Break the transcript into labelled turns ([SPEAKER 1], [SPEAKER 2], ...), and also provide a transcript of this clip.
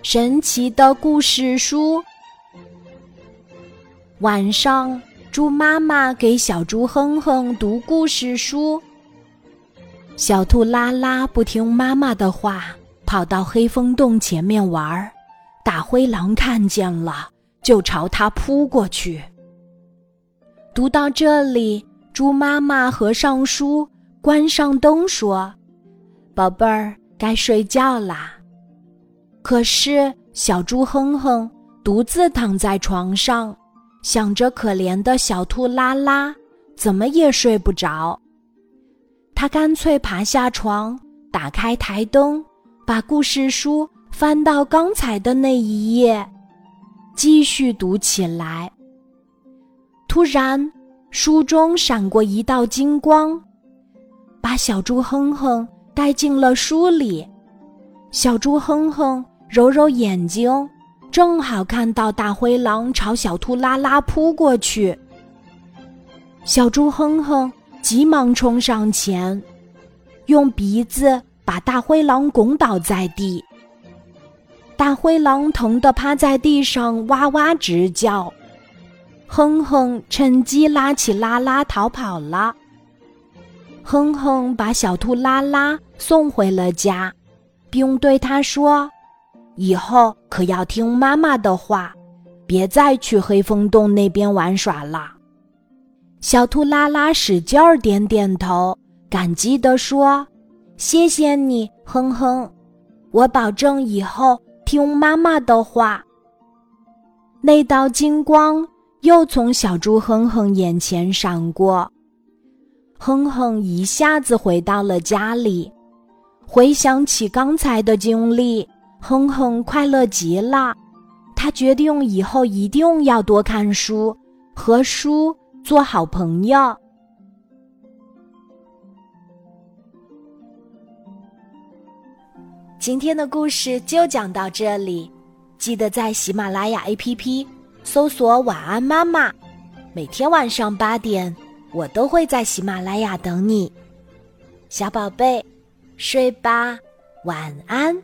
[SPEAKER 1] 神奇的故事书。晚上，猪妈妈给小猪哼哼读故事书。小兔拉拉不听妈妈的话，跑到黑风洞前面玩。大灰狼看见了，就朝它扑过去。读到这里，猪妈妈合上书，关上灯，说：“宝贝儿，该睡觉啦。”可是小猪哼哼独自躺在床上，想着可怜的小兔拉拉，怎么也睡不着。他干脆爬下床，打开台灯，把故事书翻到刚才的那一页，继续读起来。突然，书中闪过一道金光，把小猪哼哼带进了书里。小猪哼哼。揉揉眼睛，正好看到大灰狼朝小兔拉拉扑过去。小猪哼哼急忙冲上前，用鼻子把大灰狼拱倒在地。大灰狼疼得趴在地上哇哇直叫，哼哼趁机拉起拉拉逃跑了。哼哼把小兔拉拉送回了家，并对他说。以后可要听妈妈的话，别再去黑风洞那边玩耍了。小兔拉拉使劲儿点点头，感激地说：“谢谢你，哼哼，我保证以后听妈妈的话。”那道金光又从小猪哼哼眼前闪过，哼哼一下子回到了家里，回想起刚才的经历。哼哼快乐极了，他决定以后一定要多看书，和书做好朋友。今天的故事就讲到这里，记得在喜马拉雅 APP 搜索“晚安妈妈”，每天晚上八点，我都会在喜马拉雅等你，小宝贝，睡吧，晚安。